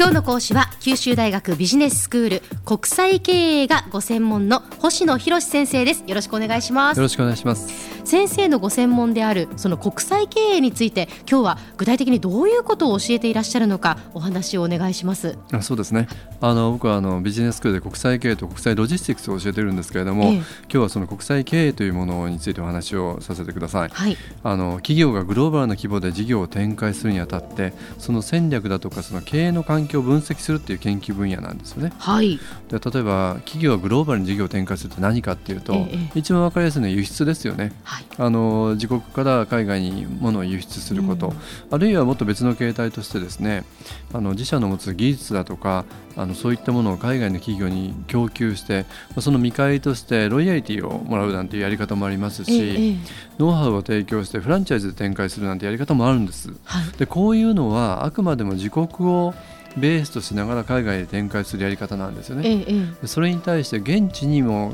今日の講師は九州大学ビジネススクール国際経営がご専門の星野博先生です。よろしくお願いします。よろしくお願いします。先生のご専門であるその国際経営について今日は具体的にどういうことを教えていらっしゃるのかお話をお願いします。あそうですね。あの僕はあのビジネススクールで国際経営と国際ロジスティクスを教えているんですけれども、ええ、今日はその国際経営というものについてお話をさせてください、はい、あの企業がグローバルな規模で事業を展開するにあたってその戦略だとかその経営の環境を分析するっていう研究分野なんですよね。はい、で例えば企業はグローバルに事業を展開するって何かっていうと、ええ、一番分かりやすいのは輸出ですよね。はい、あの自国から海外に物を輸出すること、うん、あるいはもっと別の形態としてですねあの自社の持つ技術だとかあのそういったものを海外の企業に供給してその見返りとしてロイヤリティをもらうなんていうやり方もありますし、ノウハウを提供してフランチャイズで展開するなんてやり方もあるんです。はい、でこういうのはあくまでも自国をベースとしながら海外で展開するやり方なんですよね。ええ、それに対して現地にも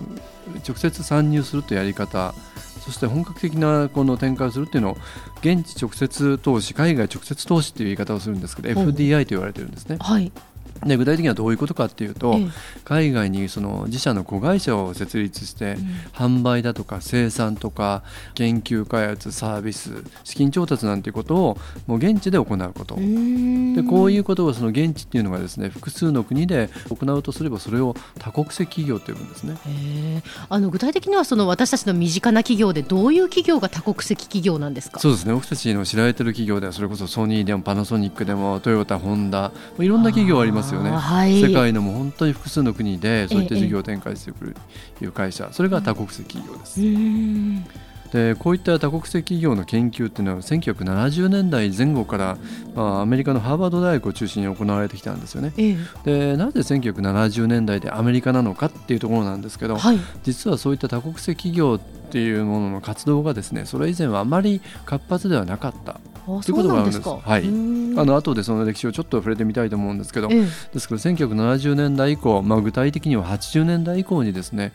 直接参入するというやり方そして本格的なこの展開をするっていうのを現地直接投資海外直接投資っていう言い方をするんですけど FDI と言われてるんですね。はいで具体的にはどういうことかっていうと、ええ、海外にその自社の子会社を設立して、うん、販売だとか生産とか研究開発サービス資金調達なんていうことをもう現地で行うこと。でこういうことをその現地っていうのがですね複数の国で行うとすればそれを多国籍企業と呼ぶんですね。あの具体的にはその私たちの身近な企業でどういう企業が多国籍企業なんですか？そうですね。僕たちの知られてる企業ではそれこそソニーでもパナソニックでもトヨタホンダいろんな企業ありますよね、はい、世界のも本当に複数の国でそういった事業を展開してくるいう会社、それが多国籍企業です。でこういった多国籍企業の研究っていうのは1970年代前後から、まあ、アメリカのハーバード大学を中心に行われてきたんですよね。ええ、でなぜ1970年代でアメリカなのかっていうところなんですけど、はい、実はそういった多国籍企業っていうものの活動がですねそれ以前はあまり活発ではなかったということがあるんです。はい。あの後でその歴史をちょっと触れてみたいと思うんですけど、ええ、ですから1970年代以降、まあ具体的には80年代以降にですね、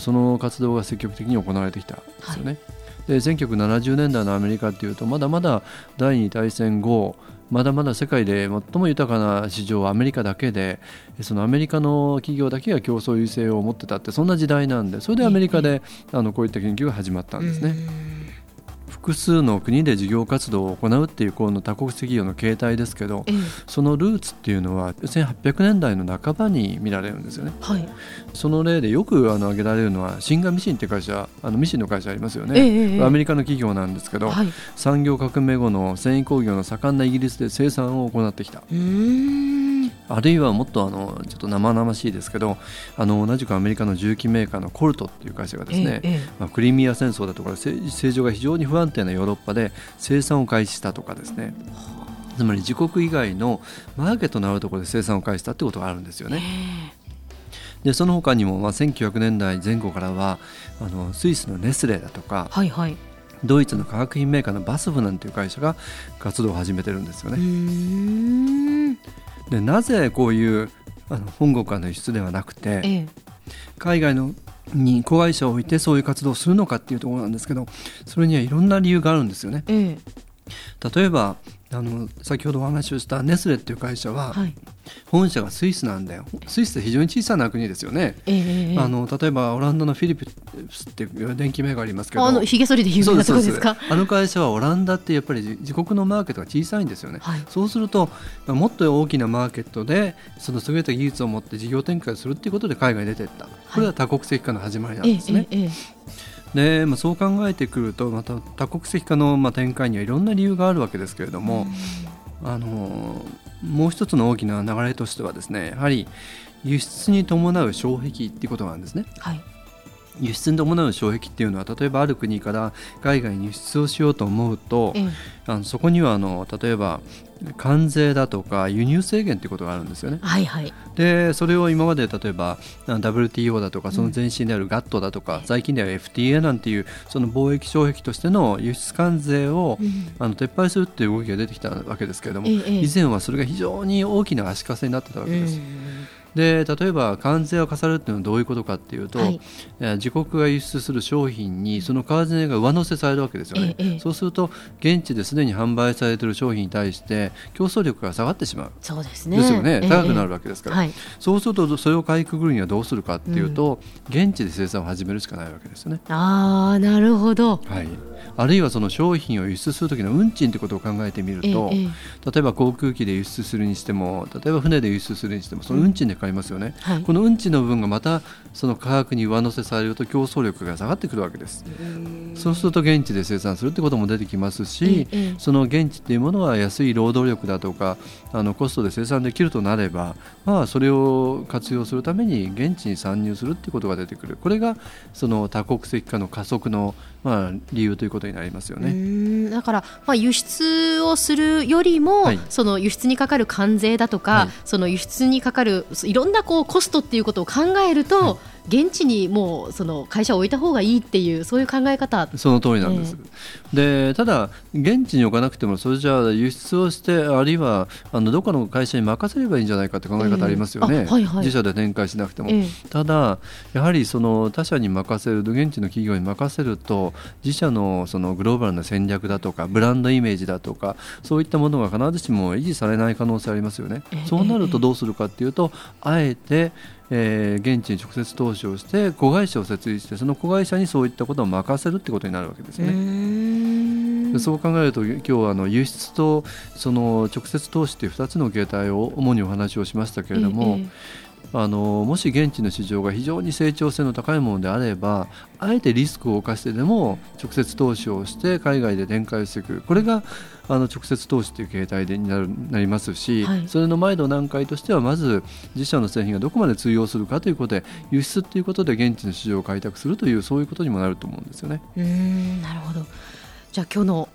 その活動が積極的に行われてきたんですよね。はい、で1970年代のアメリカっていうとまだまだ第二大戦後まだまだ世界で最も豊かな市場はアメリカだけでそのアメリカの企業だけが競争優勢を持ってたってそんな時代なんでそれでアメリカで、あのこういった研究が始まったんですね。複数の国で事業活動を行うっていうこの多国籍企業の形態ですけど、ええ、そのルーツっていうのは1800年代の半ばに見られるんですよね。はい、その例でよくあの挙げられるのはシンガミシンって会社あのミシンの会社ありますよね、え、アメリカの企業なんですけど、はい、産業革命後の繊維工業の盛んなイギリスで生産を行ってきた。あるいはもっとあのちょっと生々しいですけどあの同じくアメリカの重機メーカーのコルトっていう会社がですね、まあ、クリミア戦争だとか政情が非常に不安定なヨーロッパで生産を開始したとかですね。つまり自国以外のマーケットのあるところで生産を開始したってことがあるんですよね。でその他にも、まあ、1900年代前後からはあのスイスのネスレだとか、はいはい、ドイツの化学品メーカーのバスフなんていう会社が活動を始めてるんですよね。でなぜこういうあの本国からの輸出ではなくて、ええ、海外のに子会社を置いてそういう活動をするのかっていうところなんですけどそれにはいろんな理由があるんですよね。ええ、例えばあの先ほどお話をしたネスレっていう会社は、はい、本社がスイスなんだよ。スイスって非常に小さな国ですよね、えー、あの例えばオランダのフィリピスっていう電気メーカーありますけど。あのひげ剃りで有名なところですかあの会社はオランダってやっぱり自国のマーケットが小さいんですよね、はい、そうするともっと大きなマーケットでその優れた技術を持って事業展開するっていうことで海外に出ていった。これは多国籍化の始まりなんですね、えーえーでまあ、そう考えてくるとまた多国籍化のまあ展開にはいろんな理由があるわけですけれども、あのもう一つの大きな流れとしてはですねやはり輸出に伴う障壁っていうことなんですね。はい輸出に伴う障壁っていうのは例えばある国から海外に輸出をしようと思うと、ええ、あのそこにはあの例えば関税だとか輸入制限ということがあるんですよね。はいはい、でそれを今まで例えば WTO だとかその前身である GATT だとか、うん、最近では FTA なんていうその貿易障壁としての輸出関税を、うん、あの撤廃するっていう動きが出てきたわけですけれども、え、以前はそれが非常に大きな足かせになってたわけです。で例えば関税を課されるっていうのはどういうことかっていうと、はい、自国が輸出する商品にその為替が上乗せされるわけですよね、ええ、そうすると現地ですでに販売されている商品に対して競争力が下がってしまう。そうですね。ですよね。高くなるわけですから、え、そうするとそれをかいくぐるにはどうするかっていうと、うん、現地で生産を始めるしかないわけですよね。あなるほど、はい。あるいはその商品を輸出する時の運賃ということを考えてみると、例えば航空機で輸出するにしても例えば船で輸出するにしてもその運賃でかかりますよね、うんはい、この運賃の部分がまたその価格に上乗せされると競争力が下がってくるわけです。そうすると現地で生産するってことも出てきますし、その現地っていうものは安い労働力だとかあのコストで生産できるとなれば、まあ、それを活用するために現地に参入するっていうことが出てくる。これがその多国籍化の加速のまあ、理由ということになりますよねだから、まあ、輸出をするよりも、はい、その輸出にかかる関税だとか、はい、その輸出にかかるいろんなこうコストっていうことを考えると、はい現地にもうその会社を置いた方がいいっていうそういう考え方。その通りなんです、えー、でただ現地に置かなくてもそれじゃあ輸出をしてあるいはあのどこの会社に任せればいいんじゃないかって考え方ありますよね、えーはいはい、自社で展開しなくても、えー、ただやはりその他社に任せる現地の企業に任せると自社のそのグローバルな戦略だとかブランドイメージだとかそういったものが必ずしも維持されない可能性ありますよね、そうなるとどうするかっていうとあえてえー、現地に直接投資をして子会社を設立してその子会社にそういったことを任せるってことになるわけですね。そう考えると今日はあの輸出とその直接投資という2つの形態を主にお話をしましたけれども、えあのもし現地の市場が非常に成長性の高いものであればあえてリスクを冒してでも直接投資をして海外で展開していくこれがあの直接投資という形態でになるなりますし、はい、それの前の段階としてはまず自社の製品がどこまで通用するかということで輸出ということで現地の市場を開拓するというそういうことにもなると思うんですよね。うんなるほど。じゃあ今日の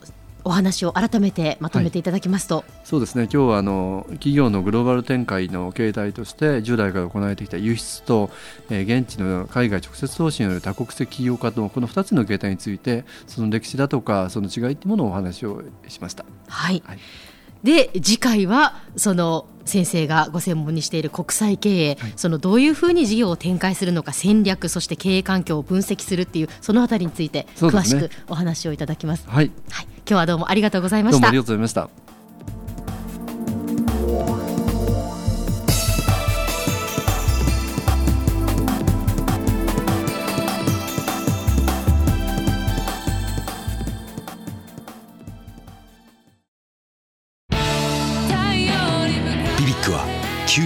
お話を改めてまとめていただきますと、はい、そうですね。今日はあの企業のグローバル展開の形態として従来から行われてきた輸出と、えー、現地の海外直接投資による多国籍企業家とこの2つの形態についてその歴史だとかその違いというものをお話をしました。はい、はいで次回はその先生がご専門にしている国際経営、はい、そのどういうふうに事業を展開するのか戦略そして経営環境を分析するっていうそのあたりについて詳しくお話をいただきます、ね、はい、はい、今日はどうもありがとうございました。どうもありがとうございました